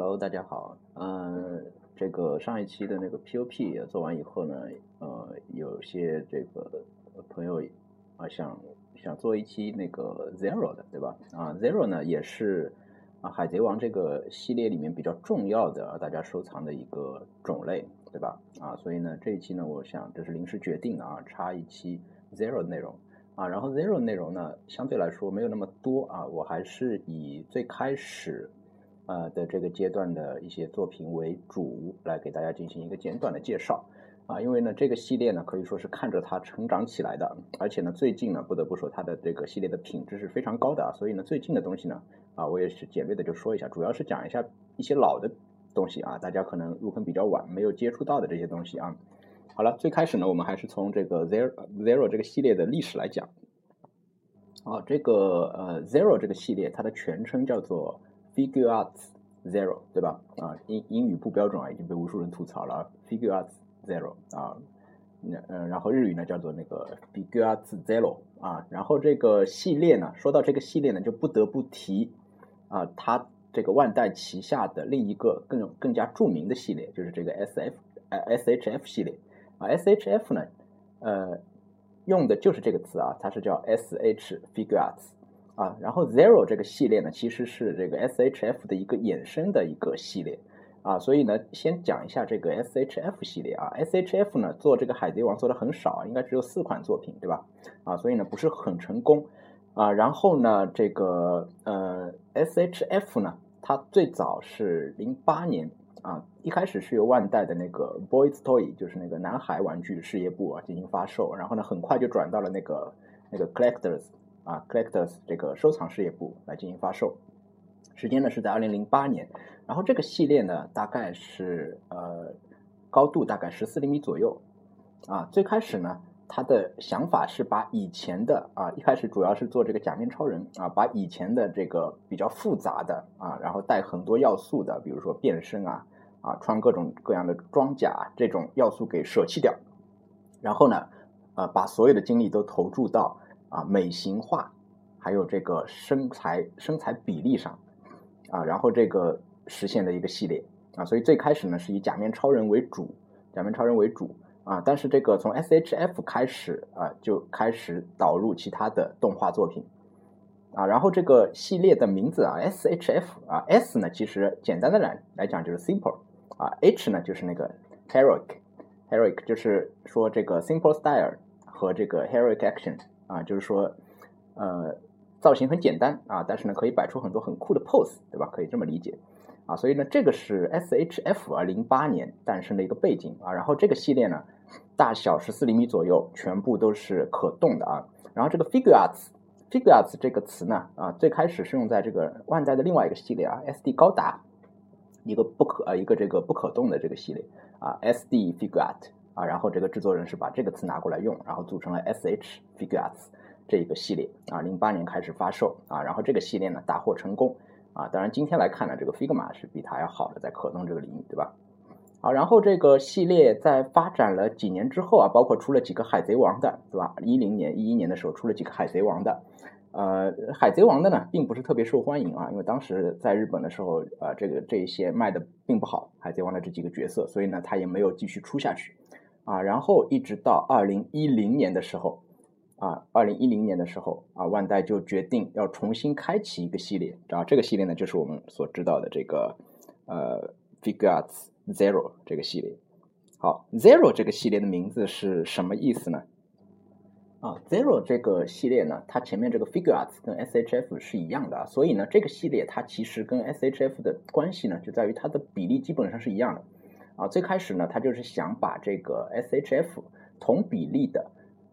Hello，大家好。嗯，这个上一期的那个 POP 也做完以后呢，呃，有些这个朋友啊想想做一期那个 Zero 的，对吧？啊，Zero 呢也是啊海贼王这个系列里面比较重要的大家收藏的一个种类，对吧？啊，所以呢这一期呢，我想这是临时决定的啊，插一期 Zero 的内容啊。然后 Zero 内容呢相对来说没有那么多啊，我还是以最开始。呃的这个阶段的一些作品为主，来给大家进行一个简短的介绍啊，因为呢这个系列呢可以说是看着它成长起来的，而且呢最近呢不得不说它的这个系列的品质是非常高的啊，所以呢最近的东西呢啊我也是简略的就说一下，主要是讲一下一些老的东西啊，大家可能入坑比较晚没有接触到的这些东西啊。好了，最开始呢我们还是从这个 Zero Zero 这个系列的历史来讲啊，这个呃 Zero 这个系列它的全称叫做。Figure Arts Zero，对吧？啊，英英语不标准啊，已经被无数人吐槽了。Figure Arts Zero 啊，那嗯，然后日语呢叫做那个 Figure Arts Zero 啊，然后这个系列呢，说到这个系列呢，就不得不提啊，它这个万代旗下的另一个更更加著名的系列，就是这个 S F，S H F 系列啊，S H F 呢，呃，用的就是这个词啊，它是叫 S H Figure Arts。啊，然后 Zero 这个系列呢，其实是这个 SHF 的一个衍生的一个系列啊，所以呢，先讲一下这个 SHF 系列啊。SHF 呢做这个海贼王做的很少，应该只有四款作品，对吧？啊，所以呢不是很成功啊。然后呢，这个呃 SHF 呢，它最早是零八年啊，一开始是由万代的那个 Boys Toy，就是那个男孩玩具事业部啊进行发售，然后呢很快就转到了那个那个 Collectors。啊，Collectors 这个收藏事业部来进行发售，时间呢是在二零零八年，然后这个系列呢大概是呃高度大概十四厘米左右，啊，最开始呢他的想法是把以前的啊一开始主要是做这个假面超人啊，把以前的这个比较复杂的啊，然后带很多要素的，比如说变身啊啊穿各种各样的装甲这种要素给舍弃掉，然后呢啊把所有的精力都投注到。啊，美型化，还有这个身材身材比例上，啊，然后这个实现的一个系列啊，所以最开始呢是以假面超人为主，假面超人为主啊，但是这个从 S H F 开始啊就开始导入其他的动画作品啊，然后这个系列的名字啊 S H F 啊 S 呢其实简单的来来讲就是 simple 啊 H 呢就是那个 heroic heroic 就是说这个 simple style 和这个 heroic action。啊，就是说，呃，造型很简单啊，但是呢，可以摆出很多很酷的 pose，对吧？可以这么理解啊。所以呢，这个是 S H F 啊，零八年诞生的一个背景啊。然后这个系列呢，大小十四厘米左右，全部都是可动的啊。然后这个 figure arts，figure arts 这个词呢，啊，最开始是用在这个万代的另外一个系列啊，S D 高达，一个不可呃一个这个不可动的这个系列啊，S D figure art。啊，然后这个制作人是把这个词拿过来用，然后组成了 S H Figures 这一个系列啊，零八年开始发售啊，然后这个系列呢大获成功啊，当然今天来看呢，这个 Figma 是比它要好的，在可动这个领域，对吧？好，然后这个系列在发展了几年之后啊，包括出了几个海贼王的，对吧？一零年、一一年的时候出了几个海贼王的，呃，海贼王的呢并不是特别受欢迎啊，因为当时在日本的时候，呃，这个这一些卖的并不好，海贼王的这几个角色，所以呢，它也没有继续出下去。啊，然后一直到二零一零年的时候，啊，二零一零年的时候，啊，万代就决定要重新开启一个系列，啊这个系列呢，就是我们所知道的这个呃 Figures Zero 这个系列。好，Zero 这个系列的名字是什么意思呢？啊，Zero 这个系列呢，它前面这个 Figures 跟 SHF 是一样的，所以呢，这个系列它其实跟 SHF 的关系呢，就在于它的比例基本上是一样的。啊，最开始呢，他就是想把这个 SHF 同比例的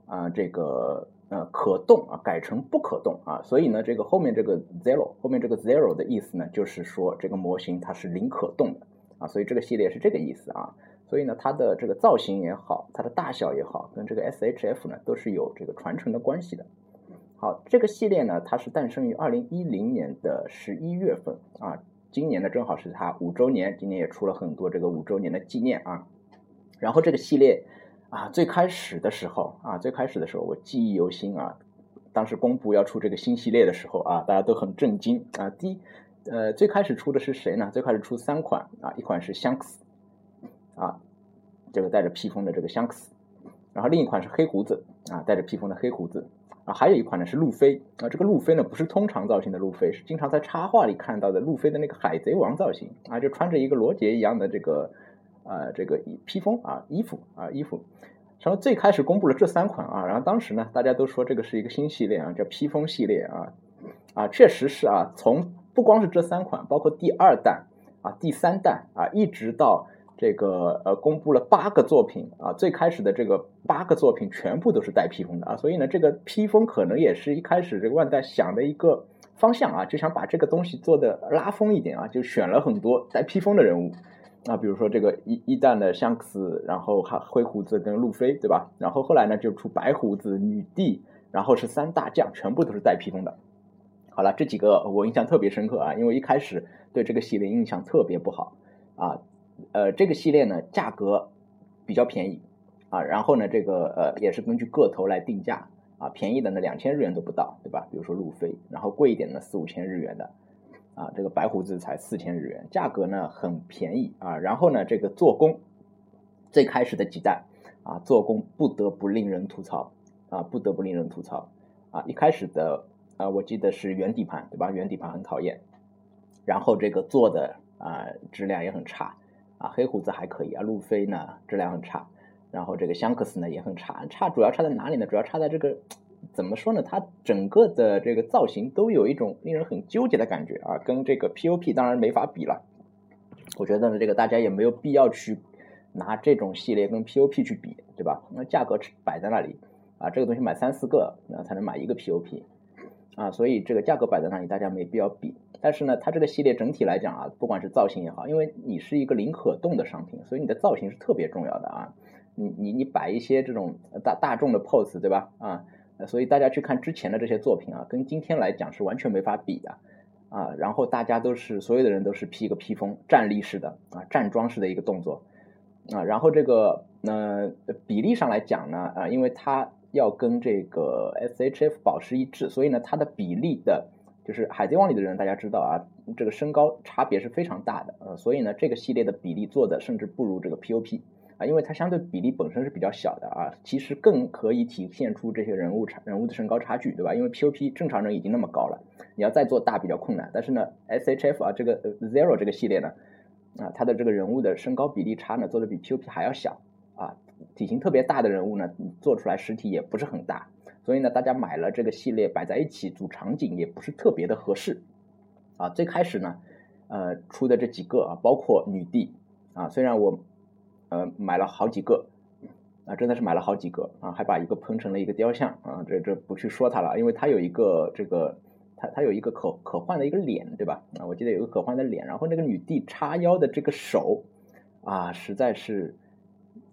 啊，这个呃可动啊改成不可动啊，所以呢，这个后面这个 zero 后面这个 zero 的意思呢，就是说这个模型它是零可动的啊，所以这个系列是这个意思啊，所以呢，它的这个造型也好，它的大小也好，跟这个 SHF 呢都是有这个传承的关系的。好，这个系列呢，它是诞生于二零一零年的十一月份啊。今年呢，正好是它五周年，今年也出了很多这个五周年的纪念啊。然后这个系列啊，最开始的时候啊，最开始的时候我记忆犹新啊。当时公布要出这个新系列的时候啊，大家都很震惊啊。第一呃，最开始出的是谁呢？最开始出三款啊，一款是香克斯，啊，这个带着披风的这个香克斯，然后另一款是黑胡子啊，带着披风的黑胡子啊，还有一款呢是路飞啊，这个路飞呢不是通常造型的路飞，是经常在插画里看到的路飞的那个海贼王造型啊，就穿着一个罗杰一样的这个呃这个披风啊衣服啊衣服。然后最开始公布了这三款啊，然后当时呢大家都说这个是一个新系列啊，叫披风系列啊啊，确实是啊，从不光是这三款，包括第二弹啊、第三弹啊，一直到这个呃，公布了八个作品啊，最开始的这个八个作品全部都是带披风的啊，所以呢，这个披风可能也是一开始这个万代想的一个方向啊，就想把这个东西做的拉风一点啊，就选了很多带披风的人物啊，比如说这个一一弹的香克斯，然后还灰胡子跟路飞，对吧？然后后来呢就出白胡子、女帝，然后是三大将，全部都是带披风的。好了，这几个我印象特别深刻啊，因为一开始对这个系列印象特别不好啊。呃，这个系列呢价格比较便宜啊，然后呢这个呃也是根据个头来定价啊，便宜的呢两千日元都不到，对吧？比如说路飞，然后贵一点的四五千日元的啊，这个白胡子才四千日元，价格呢很便宜啊。然后呢这个做工，最开始的几代啊做工不得不令人吐槽啊，不得不令人吐槽啊，一开始的。啊，我记得是原底盘，对吧？原底盘很讨厌，然后这个做的啊质量也很差啊。黑胡子还可以啊，路飞呢质量很差，然后这个香克斯呢也很差，差主要差在哪里呢？主要差在这个怎么说呢？它整个的这个造型都有一种令人很纠结的感觉啊，跟这个 POP 当然没法比了。我觉得呢，这个大家也没有必要去拿这种系列跟 POP 去比，对吧？那价格摆在那里啊，这个东西买三四个那才能买一个 POP。啊，所以这个价格摆在那里，大家没必要比。但是呢，它这个系列整体来讲啊，不管是造型也好，因为你是一个零可动的商品，所以你的造型是特别重要的啊。你你你摆一些这种大大众的 pose，对吧？啊，所以大家去看之前的这些作品啊，跟今天来讲是完全没法比的啊。然后大家都是所有的人都是披一个披风，站立式的啊，站桩式的一个动作啊。然后这个呃比例上来讲呢，啊，因为它。要跟这个 S H F 保持一致，所以呢，它的比例的，就是海贼王里的人，大家知道啊，这个身高差别是非常大的，呃，所以呢，这个系列的比例做的甚至不如这个 P O P 啊，因为它相对比例本身是比较小的啊，其实更可以体现出这些人物差人物的身高差距，对吧？因为 P O P 正常人已经那么高了，你要再做大比较困难，但是呢，S H F 啊，这个 Zero 这个系列呢，啊，它的这个人物的身高比例差呢，做的比 P O P 还要小啊。体型特别大的人物呢，做出来实体也不是很大，所以呢，大家买了这个系列摆在一起组场景也不是特别的合适啊。最开始呢，呃，出的这几个啊，包括女帝啊，虽然我呃买了好几个啊，真的是买了好几个啊，还把一个喷成了一个雕像啊，这这不去说它了，因为它有一个这个它它有一个可可换的一个脸，对吧？啊，我记得有个可换的脸，然后那个女帝叉腰的这个手啊，实在是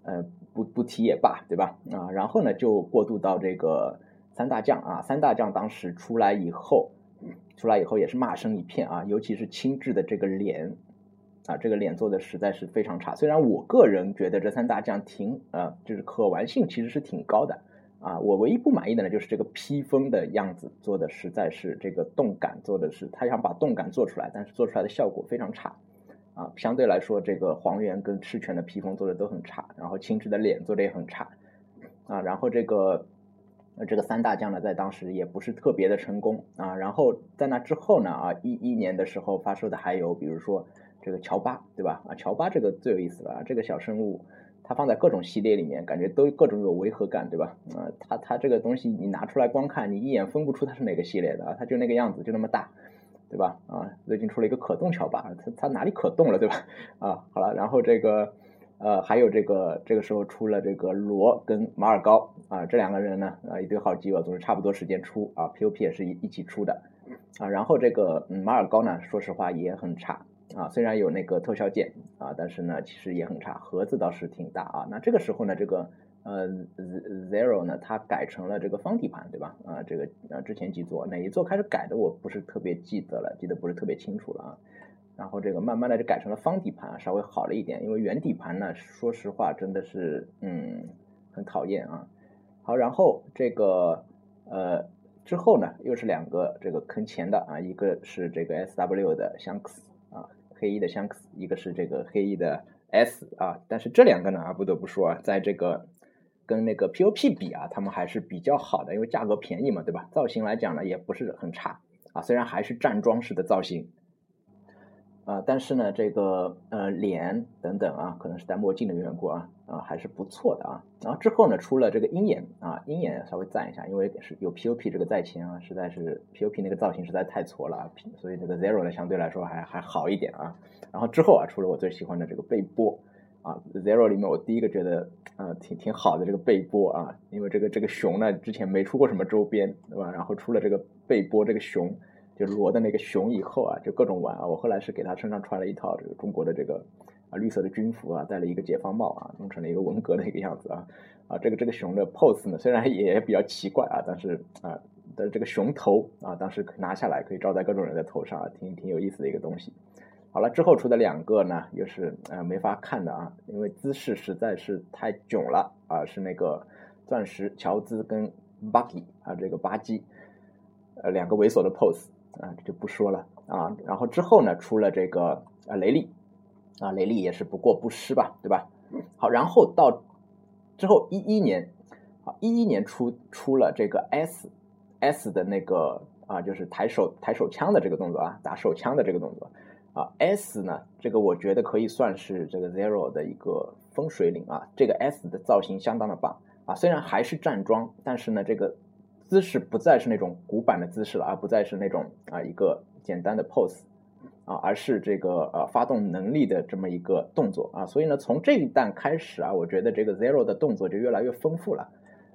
呃。不不提也罢，对吧？啊，然后呢，就过渡到这个三大将啊，三大将当时出来以后，出来以后也是骂声一片啊，尤其是轻质的这个脸啊，这个脸做的实在是非常差。虽然我个人觉得这三大将挺啊，就是可玩性其实是挺高的啊，我唯一不满意的呢，就是这个披风的样子做的实在是这个动感做的是，他想把动感做出来，但是做出来的效果非常差。啊，相对来说，这个黄猿跟赤犬的披风做的都很差，然后青雉的脸做的也很差，啊，然后这个这个三大将呢，在当时也不是特别的成功啊，然后在那之后呢，啊一一年的时候发售的还有比如说这个乔巴，对吧？啊乔巴这个最有意思了，这个小生物它放在各种系列里面，感觉都各种有违和感，对吧？啊，它它这个东西你拿出来光看，你一眼分不出它是哪个系列的啊，它就那个样子，就那么大。对吧？啊，最近出了一个可动桥吧，它它哪里可动了，对吧？啊，好了，然后这个呃，还有这个这个时候出了这个罗跟马尔高啊，这两个人呢啊，一对好基友，总是差不多时间出啊，P O P 也是一一起出的啊，然后这个嗯马尔高呢，说实话也很差啊，虽然有那个特效件啊，但是呢其实也很差，盒子倒是挺大啊，那这个时候呢这个。呃，Zero 呢，它改成了这个方底盘，对吧？啊，这个呃，之前几座哪一座开始改的，我不是特别记得了，记得不是特别清楚了啊。然后这个慢慢的就改成了方底盘，稍微好了一点，因为圆底盘呢，说实话真的是嗯很讨厌啊。好，然后这个呃之后呢，又是两个这个坑钱的啊，一个是这个 S W 的香克斯啊，黑衣的香克斯，一个是这个黑衣的 S 啊，但是这两个呢啊，不得不说啊，在这个跟那个 P O P 比啊，他们还是比较好的，因为价格便宜嘛，对吧？造型来讲呢，也不是很差啊，虽然还是站桩式的造型。啊，但是呢，这个呃脸等等啊，可能是戴墨镜的缘故啊，啊还是不错的啊。然后之后呢，出了这个鹰眼啊，鹰眼稍微赞一下，因为是有 POP 这个在前啊，实在是 POP 那个造型实在太挫了啊，所以这个 Zero 呢相对来说还还好一点啊。然后之后啊，出了我最喜欢的这个背波啊，Zero 里面我第一个觉得啊挺挺好的这个背波啊，因为这个这个熊呢之前没出过什么周边对吧？然后出了这个背波这个熊。就罗的那个熊以后啊，就各种玩啊。我后来是给他身上穿了一套这个中国的这个啊绿色的军服啊，戴了一个解放帽啊，弄成了一个文革的一个样子啊啊。这个这个熊的 pose 呢，虽然也比较奇怪啊，但是啊的这个熊头啊，当时拿下来可以罩在各种人的头上啊，挺挺有意思的一个东西。好了，之后出的两个呢，又是呃没法看的啊，因为姿势实在是太囧了啊，是那个钻石乔兹跟 Bucky 啊，这个巴基呃两个猥琐的 pose。啊，这就不说了啊。然后之后呢，出了这个啊雷利，啊雷利也是不过不失吧，对吧？好，然后到之后一一年，啊一一年出出了这个 S S 的那个啊，就是抬手抬手枪的这个动作啊，打手枪的这个动作啊。S 呢，这个我觉得可以算是这个 Zero 的一个分水岭啊。这个 S 的造型相当的棒啊，虽然还是站桩，但是呢，这个。姿势不再是那种古板的姿势了，而不再是那种啊一个简单的 pose 啊，而是这个呃发动能力的这么一个动作啊。所以呢，从这一弹开始啊，我觉得这个 Zero 的动作就越来越丰富了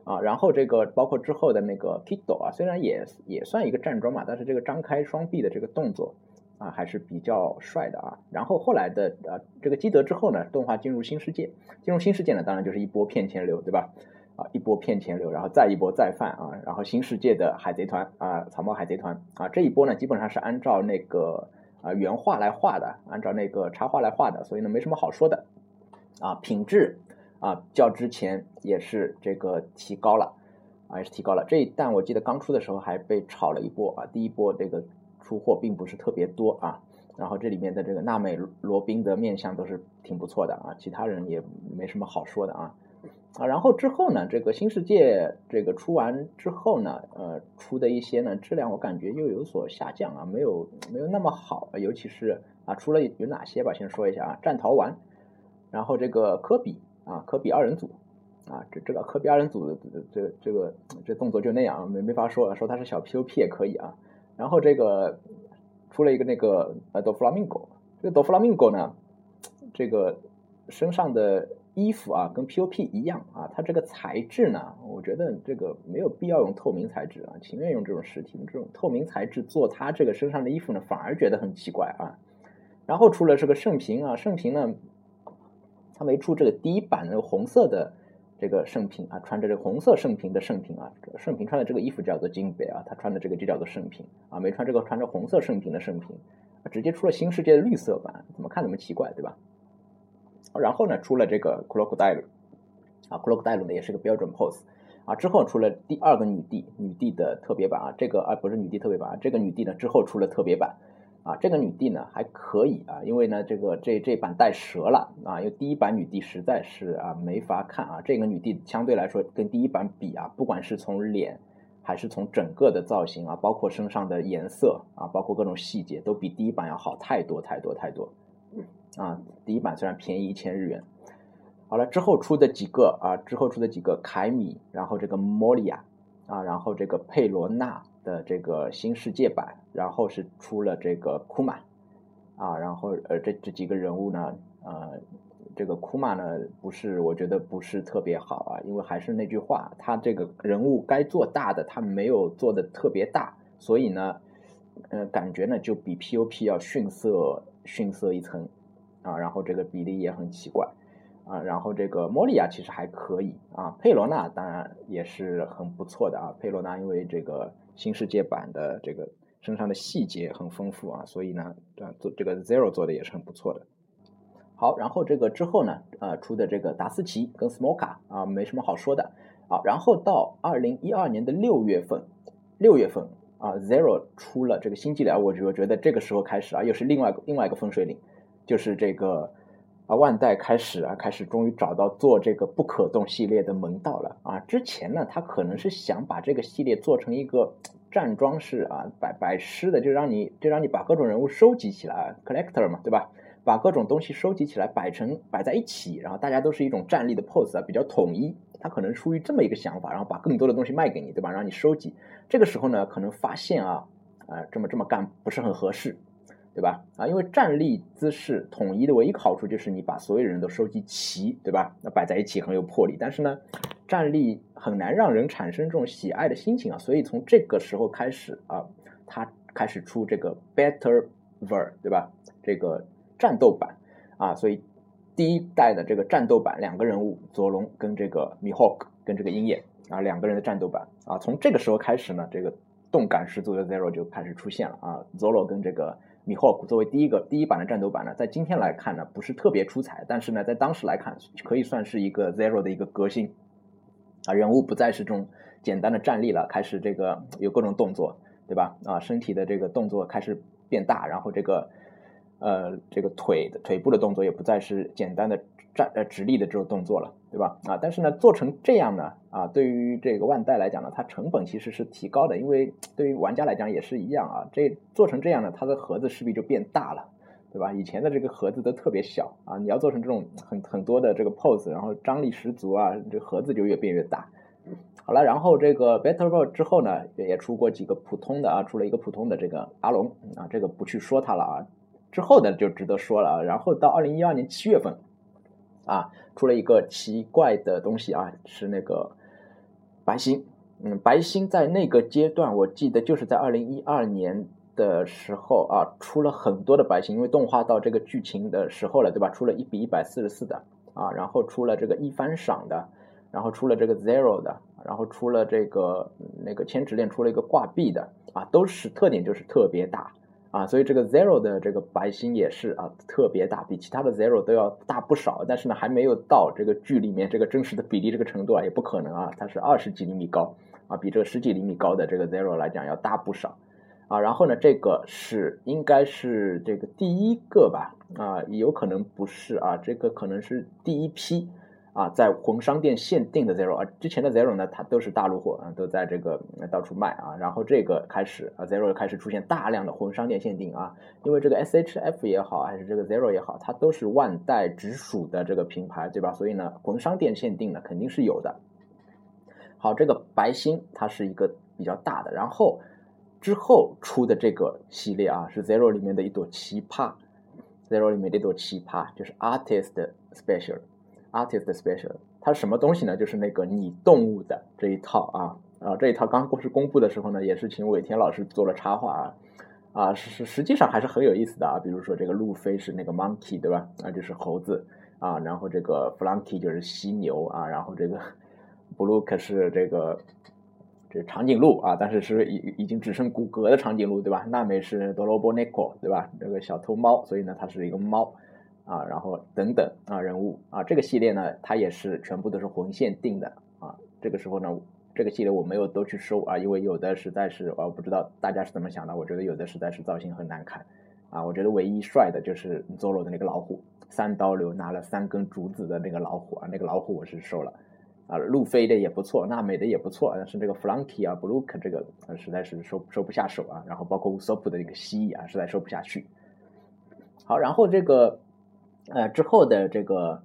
啊。然后这个包括之后的那个 Kido 啊，虽然也也算一个站桩嘛，但是这个张开双臂的这个动作啊还是比较帅的啊。然后后来的呃这个基德之后呢，动画进入新世界，进入新世界呢，当然就是一波骗钱流，对吧？啊，一波骗钱流，然后再一波再犯啊，然后新世界的海贼团啊，草帽海贼团啊，这一波呢基本上是按照那个啊原画来画的，按照那个插画来画的，所以呢没什么好说的啊，品质啊较之前也是这个提高了啊，也是提高了。这一弹我记得刚出的时候还被炒了一波啊，第一波这个出货并不是特别多啊，然后这里面的这个娜美罗宾的面相都是挺不错的啊，其他人也没什么好说的啊。啊，然后之后呢，这个新世界这个出完之后呢，呃，出的一些呢质量我感觉又有所下降啊，没有没有那么好，尤其是啊，出了有哪些吧，先说一下啊，战逃丸，然后这个科比啊，科比二人组啊，这这个科比二人组这这这个这动作就那样，没没法说，说他是小 P O P 也可以啊，然后这个出了一个那个呃哆弗拉明戈，这个哆弗拉明戈呢，这个身上的。衣服啊，跟 POP 一样啊，它这个材质呢，我觉得这个没有必要用透明材质啊，情愿用这种实体这种透明材质做它这个身上的衣服呢，反而觉得很奇怪啊。然后出了这个圣平啊，圣平呢，他没出这个第一版的红色的这个圣平啊，穿着这个红色圣平的圣平啊，圣平穿的这个衣服叫做金杯啊，他穿的这个就叫做圣平啊，没穿这个穿着红色圣平的圣平，直接出了新世界的绿色版，怎么看怎么奇怪，对吧？然后呢，出了这个库洛克戴鲁，啊，库洛克戴鲁呢也是个标准 pose，啊，之后出了第二个女帝，女帝的特别版啊，这个啊不是女帝特别版啊，这个女帝呢之后出了特别版，啊，这个女帝呢还可以啊，因为呢这个这这版带蛇了啊，因为第一版女帝实在是啊没法看啊，这个女帝相对来说跟第一版比啊，不管是从脸还是从整个的造型啊，包括身上的颜色啊，包括各种细节，都比第一版要好太多太多太多。啊，第一版虽然便宜一千日元，好了之后出的几个啊，之后出的几个凯米，然后这个莫利亚啊，然后这个佩罗娜的这个新世界版，然后是出了这个库玛啊，然后呃这这几个人物呢，呃这个库玛呢不是我觉得不是特别好啊，因为还是那句话，他这个人物该做大的他没有做的特别大，所以呢，呃感觉呢就比 POP 要逊色逊色一层。啊，然后这个比例也很奇怪，啊，然后这个莫利亚其实还可以啊，佩罗娜当然也是很不错的啊，佩罗娜因为这个新世界版的这个身上的细节很丰富啊，所以呢，这做这个 Zero 做的也是很不错的。好，然后这个之后呢，呃，出的这个达斯奇跟 Smoka 啊，没什么好说的。好，然后到二零一二年的六月份六月份啊，Zero 出了这个新伎俩，我就觉得这个时候开始啊，又是另外另外一个分水岭，就是这个啊万代开始啊开始终于找到做这个不可动系列的门道了啊。之前呢，他可能是想把这个系列做成一个站桩式啊摆摆尸的，就让你就让你把各种人物收集起来，collector 嘛，对吧？把各种东西收集起来，摆成摆在一起，然后大家都是一种站立的 pose 啊，比较统一。他可能出于这么一个想法，然后把更多的东西卖给你，对吧？让你收集。这个时候呢，可能发现啊，啊，这么这么干不是很合适，对吧？啊，因为站立姿势统一的唯一好处就是你把所有人都收集齐，对吧？那摆在一起很有魄力。但是呢，站立很难让人产生这种喜爱的心情啊。所以从这个时候开始啊，他开始出这个 Better Ver，对吧？这个。战斗版啊，所以第一代的这个战斗版，两个人物，佐龙跟这个米霍克跟这个鹰眼啊，两个人的战斗版啊，从这个时候开始呢，这个动感十足的 Zero 就开始出现了啊。Zoro 跟这个米霍克作为第一个第一版的战斗版呢，在今天来看呢，不是特别出彩，但是呢，在当时来看，可以算是一个 Zero 的一个革新啊，人物不再是这种简单的站立了，开始这个有各种动作，对吧？啊，身体的这个动作开始变大，然后这个。呃，这个腿的腿部的动作也不再是简单的站呃直立的这种动作了，对吧？啊，但是呢，做成这样呢，啊，对于这个万代来讲呢，它成本其实是提高的，因为对于玩家来讲也是一样啊。这做成这样呢，它的盒子势必就变大了，对吧？以前的这个盒子都特别小啊，你要做成这种很很多的这个 pose，然后张力十足啊，这盒子就越变越大。好了，然后这个 better boy 之后呢，也出过几个普通的啊，出了一个普通的这个阿龙啊，这个不去说它了啊。之后的就值得说了啊，然后到二零一二年七月份，啊，出了一个奇怪的东西啊，是那个白星，嗯，白星在那个阶段，我记得就是在二零一二年的时候啊，出了很多的白星，因为动画到这个剧情的时候了，对吧？出了一比一百四十四的啊，然后出了这个一番赏的，然后出了这个 zero 的，然后出了这个那个千纸链，出了一个挂壁的啊，都是特点就是特别大。啊，所以这个 Zero 的这个白星也是啊，特别大，比其他的 Zero 都要大不少。但是呢，还没有到这个剧里面这个真实的比例这个程度啊，也不可能啊。它是二十几厘米高啊，比这个十几厘米高的这个 Zero 来讲要大不少啊。然后呢，这个是应该是这个第一个吧啊，有可能不是啊，这个可能是第一批。啊，在魂商店限定的 Zero 啊，之前的 Zero 呢，它都是大陆货啊，都在这个到处卖啊。然后这个开始啊，Zero 开始出现大量的魂商店限定啊，因为这个 SHF 也好，还是这个 Zero 也好，它都是万代直属的这个品牌，对吧？所以呢，魂商店限定呢肯定是有的。好，这个白星它是一个比较大的，然后之后出的这个系列啊，是 Zero 里面的一朵奇葩，Zero 里面的一朵奇葩就是 Artist Special。Artist Special，它什么东西呢？就是那个拟动物的这一套啊啊，这一套刚过是公布的时候呢，也是请尾田老师做了插画啊啊，实实实际上还是很有意思的啊。比如说这个路飞是那个 Monkey 对吧？啊，就是猴子啊，然后这个 Flunky 就是犀牛啊，然后这个 Blue 是这个这长颈鹿啊，但是是已已经只剩骨骼的长颈鹿对吧？娜美是 Dorobo Neko 对吧？这个小偷猫，所以呢，它是一个猫。啊，然后等等啊，人物啊，这个系列呢，它也是全部都是魂限定的啊。这个时候呢，这个系列我没有都去收啊，因为有的实在是我不知道大家是怎么想的，我觉得有的实在是造型很难看啊。我觉得唯一帅的就是 Zoro 的那个老虎，三刀流拿了三根竹子的那个老虎啊，那个老虎我是收了啊。路飞的也不错，娜美的也不错，但是这个 Flunky 啊，Blue 这个实在是收收不下手啊。然后包括乌索普的那个蜥蜴啊，实在收不下去。好，然后这个。呃，之后的这个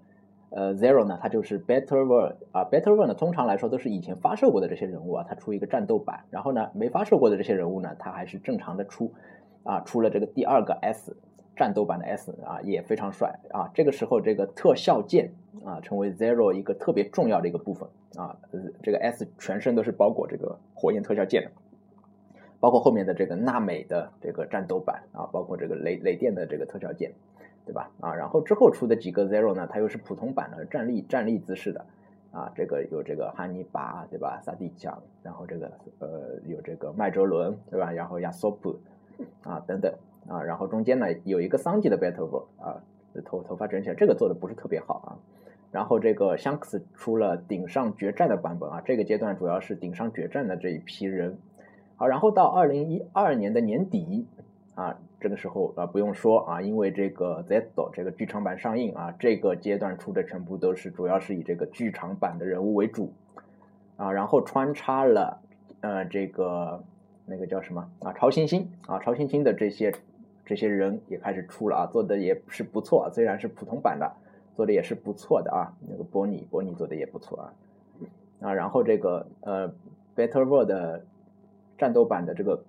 呃 Zero 呢，它就是 Better World 啊，Better World 呢，通常来说都是以前发售过的这些人物啊，它出一个战斗版，然后呢，没发售过的这些人物呢，它还是正常的出啊，出了这个第二个 S 战斗版的 S 啊，也非常帅啊。这个时候，这个特效剑啊，成为 Zero 一个特别重要的一个部分啊，这个 S 全身都是包裹这个火焰特效剑的，包括后面的这个娜美的这个战斗版啊，包括这个雷雷电的这个特效剑。对吧？啊，然后之后出的几个 Zero 呢，它又是普通版的站立站立姿势的，啊，这个有这个汉尼拔，对吧？萨蒂强，然后这个呃有这个麦哲伦，对吧？然后亚索普，啊等等，啊，然后中间呢有一个桑吉的 Battle 啊，头头发整起来，这个做的不是特别好啊。然后这个香克斯出了顶上决战的版本啊，这个阶段主要是顶上决战的这一批人好，然后到二零一二年的年底啊，这个时候啊不用说啊，因为这个 Zedo 这个剧场版上映啊，这个阶段出的全部都是主要是以这个剧场版的人物为主啊，然后穿插了呃这个那个叫什么啊超新星啊超新星的这些这些人也开始出了啊，做的也是不错，虽然是普通版的，做的也是不错的啊，那个波尼波尼做的也不错啊啊，然后这个呃 Better World。战斗版的这个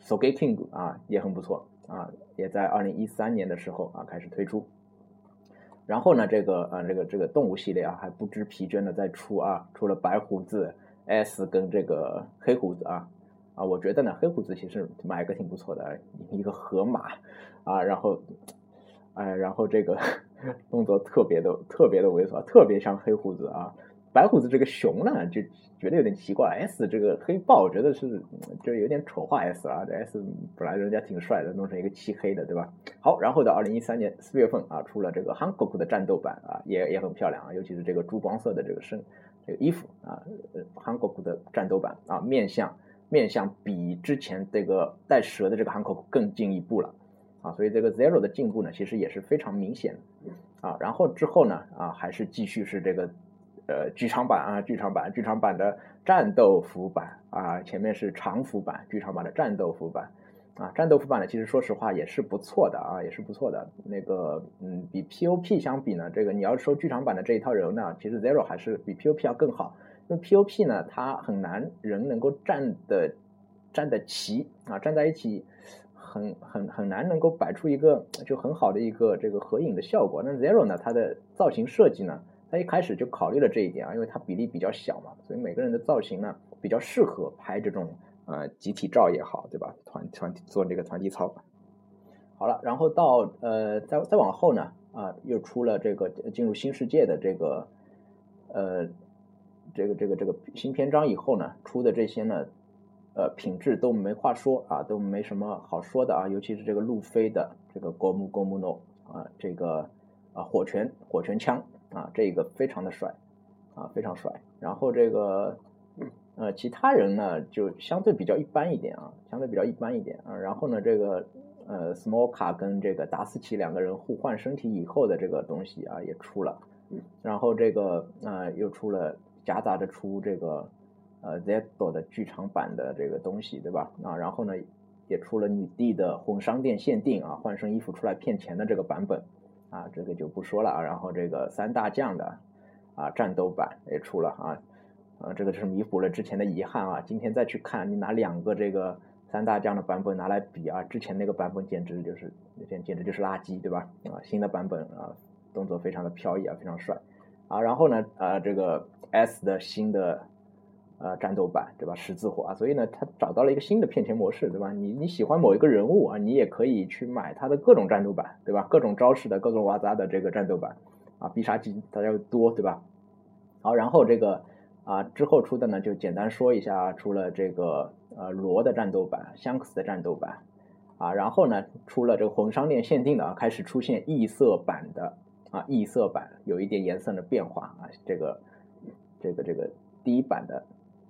Sogeking 啊也很不错啊，也在二零一三年的时候啊开始推出。然后呢，这个呃这个这个动物系列啊还不知疲倦的在出啊，出了白胡子 S 跟这个黑胡子啊啊，我觉得呢黑胡子其实买个挺不错的，一个河马啊，然后哎然后这个 动作特别的特别的猥琐，特别像黑胡子啊。白胡子这个熊呢，就觉得有点奇怪。S 这个黑豹，我觉得是就有点丑化 S 啊。S 本来人家挺帅的，弄成一个漆黑的，对吧？好，然后到二零一三年四月份啊，出了这个 Hankook 的战斗版啊，也也很漂亮啊，尤其是这个珠光色的这个身这个衣服啊，Hankook 的战斗版啊，面向面向比之前这个带蛇的这个 Hankook 更进一步了啊，所以这个 Zero 的进步呢，其实也是非常明显的啊。然后之后呢啊，还是继续是这个。呃，剧场版啊，剧场版，剧场版的战斗服版啊，前面是长服版，剧场版的战斗服版啊，战斗服版呢，其实说实话也是不错的啊，也是不错的。那个，嗯，比 POP 相比呢，这个你要说剧场版的这一套人呢，其实 Zero 还是比 POP 要更好。因为 POP 呢，它很难人能够站的站得齐啊，站在一起很很很难能够摆出一个就很好的一个这个合影的效果。那 Zero 呢，它的造型设计呢？他一开始就考虑了这一点啊，因为它比例比较小嘛，所以每个人的造型呢比较适合拍这种呃集体照也好，对吧？团团体做这个团体操。好了，然后到呃再再往后呢啊，又出了这个进入新世界的这个呃这个这个这个新篇章以后呢，出的这些呢呃品质都没话说啊，都没什么好说的啊，尤其是这个路飞的这个国木国木诺啊，这个啊火拳火拳枪。啊，这个非常的帅，啊，非常帅。然后这个，呃，其他人呢就相对比较一般一点啊，相对比较一般一点啊。然后呢，这个呃，Small 卡跟这个达斯奇两个人互换身体以后的这个东西啊也出了，然后这个呃又出了夹杂着出这个呃 Zeto 的剧场版的这个东西，对吧？啊，然后呢也出了女帝的混商店限定啊，换身衣服出来骗钱的这个版本。啊，这个就不说了啊。然后这个三大将的啊战斗版也出了啊，呃，这个就是弥补了之前的遗憾啊。今天再去看，你拿两个这个三大将的版本拿来比啊，之前那个版本简直就是简简直就是垃圾，对吧？啊，新的版本啊，动作非常的飘逸啊，非常帅啊。然后呢，啊，这个 S 的新的。呃，战斗版对吧？十字火啊，所以呢，他找到了一个新的骗钱模式，对吧？你你喜欢某一个人物啊，你也可以去买他的各种战斗版，对吧？各种招式的各种哇杂的这个战斗版啊，必杀技大家多，对吧？好，然后这个啊之后出的呢，就简单说一下，出了这个呃罗的战斗版，香克斯的战斗版啊，然后呢出了这个魂商店限定的啊，开始出现异色版的啊异色版，有一点颜色的变化啊，这个这个这个第一版的。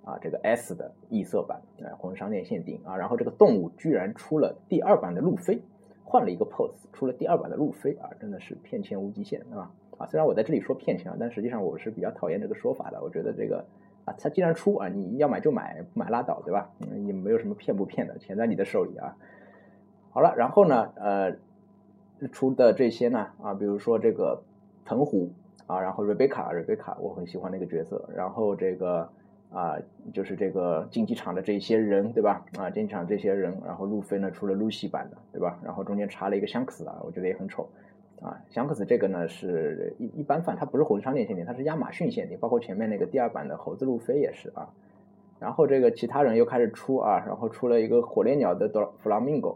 啊，这个 S 的异色版，啊，红商店限定啊，然后这个动物居然出了第二版的路飞，换了一个 pose，出了第二版的路飞啊，真的是骗钱无极限，对吧？啊，虽然我在这里说骗钱啊，但实际上我是比较讨厌这个说法的，我觉得这个啊，它既然出啊，你要买就买，不买拉倒，对吧？嗯，也没有什么骗不骗的，钱在你的手里啊。好了，然后呢，呃，出的这些呢，啊，比如说这个藤壶啊，然后 Rebecca，Rebecca，我很喜欢那个角色，然后这个。啊，就是这个竞技场的这些人，对吧？啊，竞技场这些人，然后路飞呢出了露西版的，对吧？然后中间插了一个香克斯啊，我觉得也很丑。啊，香克斯这个呢是一一般范，它不是火商店限定，它是亚马逊限定，包括前面那个第二版的猴子路飞也是啊。然后这个其他人又开始出啊，然后出了一个火烈鸟的弗拉明戈。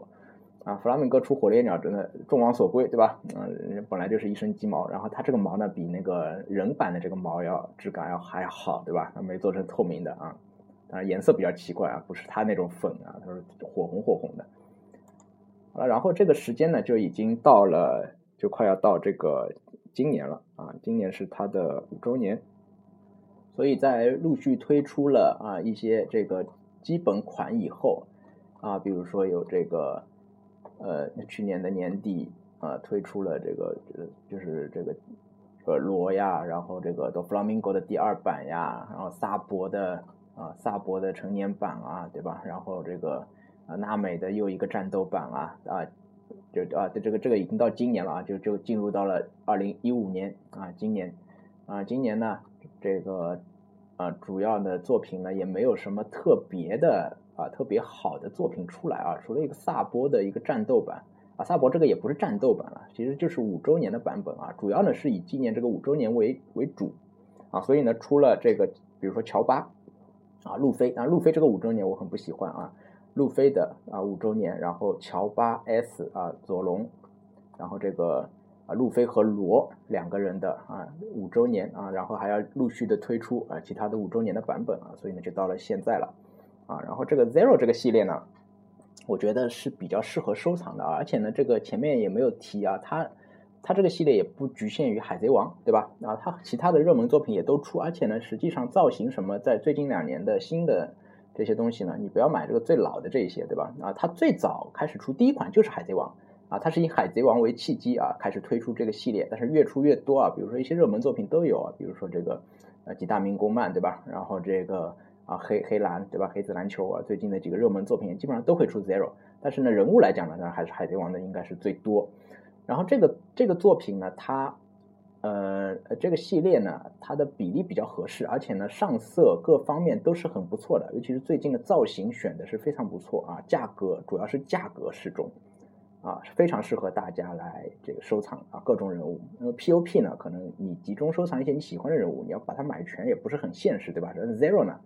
啊，弗拉明戈出火烈鸟真的众望所归，对吧？嗯，本来就是一身鸡毛，然后它这个毛呢，比那个人版的这个毛要质感要还好，对吧？它没做成透明的啊，当然颜色比较奇怪啊，不是它那种粉啊，它是火红火红的。好了，然后这个时间呢，就已经到了，就快要到这个今年了啊，今年是它的五周年，所以在陆续推出了啊一些这个基本款以后啊，比如说有这个呃去年的年底啊推出了这个就是这个呃罗呀，然后这个 The Flamingo 的第二版呀，然后萨博的啊萨博的成年版啊，对吧？然后这个啊娜美的又一个战斗版啊啊。就啊，这这个这个已经到今年了啊，就就进入到了二零一五年啊，今年啊，今年呢，这个啊主要的作品呢也没有什么特别的啊特别好的作品出来啊，除了一个萨博的一个战斗版啊，萨博这个也不是战斗版了，其实就是五周年的版本啊，主要呢是以纪念这个五周年为为主啊，所以呢出了这个比如说乔巴啊路飞啊路飞这个五周年我很不喜欢啊。路飞的啊五周年，然后乔巴 S 啊佐龙，然后这个啊路飞和罗两个人的啊五周年啊，然后还要陆续的推出啊其他的五周年的版本啊，所以呢就到了现在了啊，然后这个 Zero 这个系列呢，我觉得是比较适合收藏的，而且呢这个前面也没有提啊，它它这个系列也不局限于海贼王对吧？啊它其他的热门作品也都出，而且呢实际上造型什么在最近两年的新的。这些东西呢，你不要买这个最老的这一些，对吧？啊，它最早开始出第一款就是海贼王啊，它是以海贼王为契机啊，开始推出这个系列，但是越出越多啊，比如说一些热门作品都有啊，比如说这个呃几大名工漫，对吧？然后这个啊黑黑蓝，对吧？黑子篮球啊，最近的几个热门作品基本上都会出 Zero，但是呢，人物来讲呢，那还是海贼王的应该是最多。然后这个这个作品呢，它。呃，这个系列呢，它的比例比较合适，而且呢，上色各方面都是很不错的，尤其是最近的造型选的是非常不错啊，价格主要是价格适中，啊，非常适合大家来这个收藏啊，各种人物。那么 POP 呢，可能你集中收藏一些你喜欢的人物，你要把它买全也不是很现实，对吧？Zero 呢，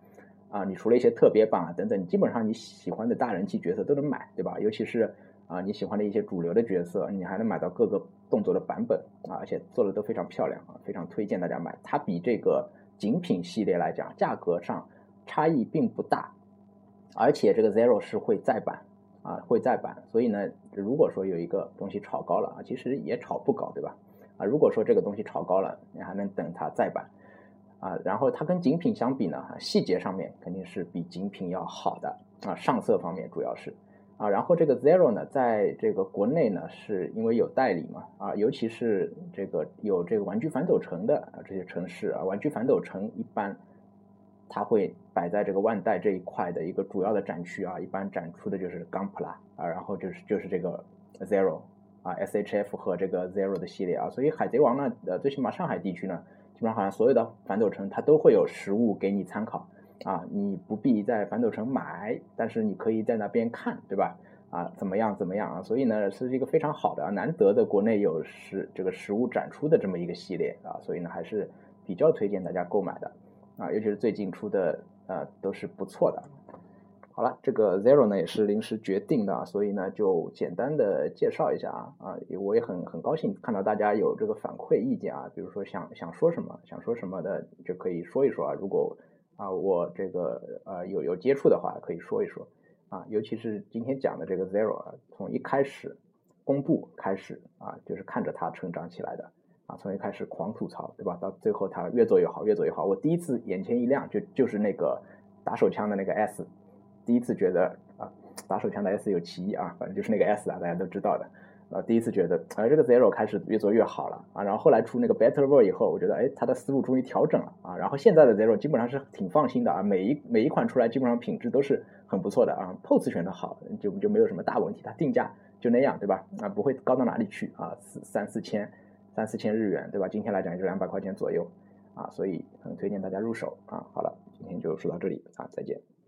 啊，你除了一些特别版啊等等，基本上你喜欢的大人气角色都能买，对吧？尤其是。啊，你喜欢的一些主流的角色，你还能买到各个动作的版本啊，而且做的都非常漂亮啊，非常推荐大家买。它比这个精品系列来讲，价格上差异并不大，而且这个 Zero 是会再版啊，会再版。所以呢，如果说有一个东西炒高了啊，其实也炒不高，对吧？啊，如果说这个东西炒高了，你还能等它再版啊。然后它跟精品相比呢，细节上面肯定是比精品要好的啊，上色方面主要是。啊，然后这个 Zero 呢，在这个国内呢，是因为有代理嘛，啊，尤其是这个有这个玩具反斗城的啊这些城市啊，玩具反斗城一般它会摆在这个万代这一块的一个主要的展区啊，一般展出的就是钢普拉啊，然后就是就是这个 Zero 啊，SHF 和这个 Zero 的系列啊，所以海贼王呢，呃，最起码上海地区呢，基本上好像所有的反斗城它都会有实物给你参考。啊，你不必在反斗城买，但是你可以在那边看，对吧？啊，怎么样怎么样啊？所以呢，是一个非常好的、难得的国内有实这个实物展出的这么一个系列啊，所以呢，还是比较推荐大家购买的啊，尤其是最近出的呃都是不错的。好了，这个 Zero 呢也是临时决定的，所以呢就简单的介绍一下啊啊，我也很很高兴看到大家有这个反馈意见啊，比如说想想说什么，想说什么的就可以说一说啊，如果。啊，我这个呃有有接触的话可以说一说啊，尤其是今天讲的这个 Zero 啊，从一开始公布开始啊，就是看着它成长起来的啊，从一开始狂吐槽对吧，到最后它越做越好，越做越好。我第一次眼前一亮，就就是那个打手枪的那个 S，第一次觉得啊，打手枪的 S 有歧义啊，反正就是那个 S 啊，大家都知道的。啊，第一次觉得，哎，这个 Zero 开始越做越好了啊，然后后来出那个 Better World 以后，我觉得，哎，他的思路终于调整了啊，然后现在的 Zero 基本上是挺放心的啊，每一每一款出来基本上品质都是很不错的啊，pose 选的好，就就没有什么大问题，它定价就那样，对吧？啊，不会高到哪里去啊，四三四千，三四千日元，对吧？今天来讲也就两百块钱左右啊，所以很推荐大家入手啊。好了，今天就说到这里啊，再见。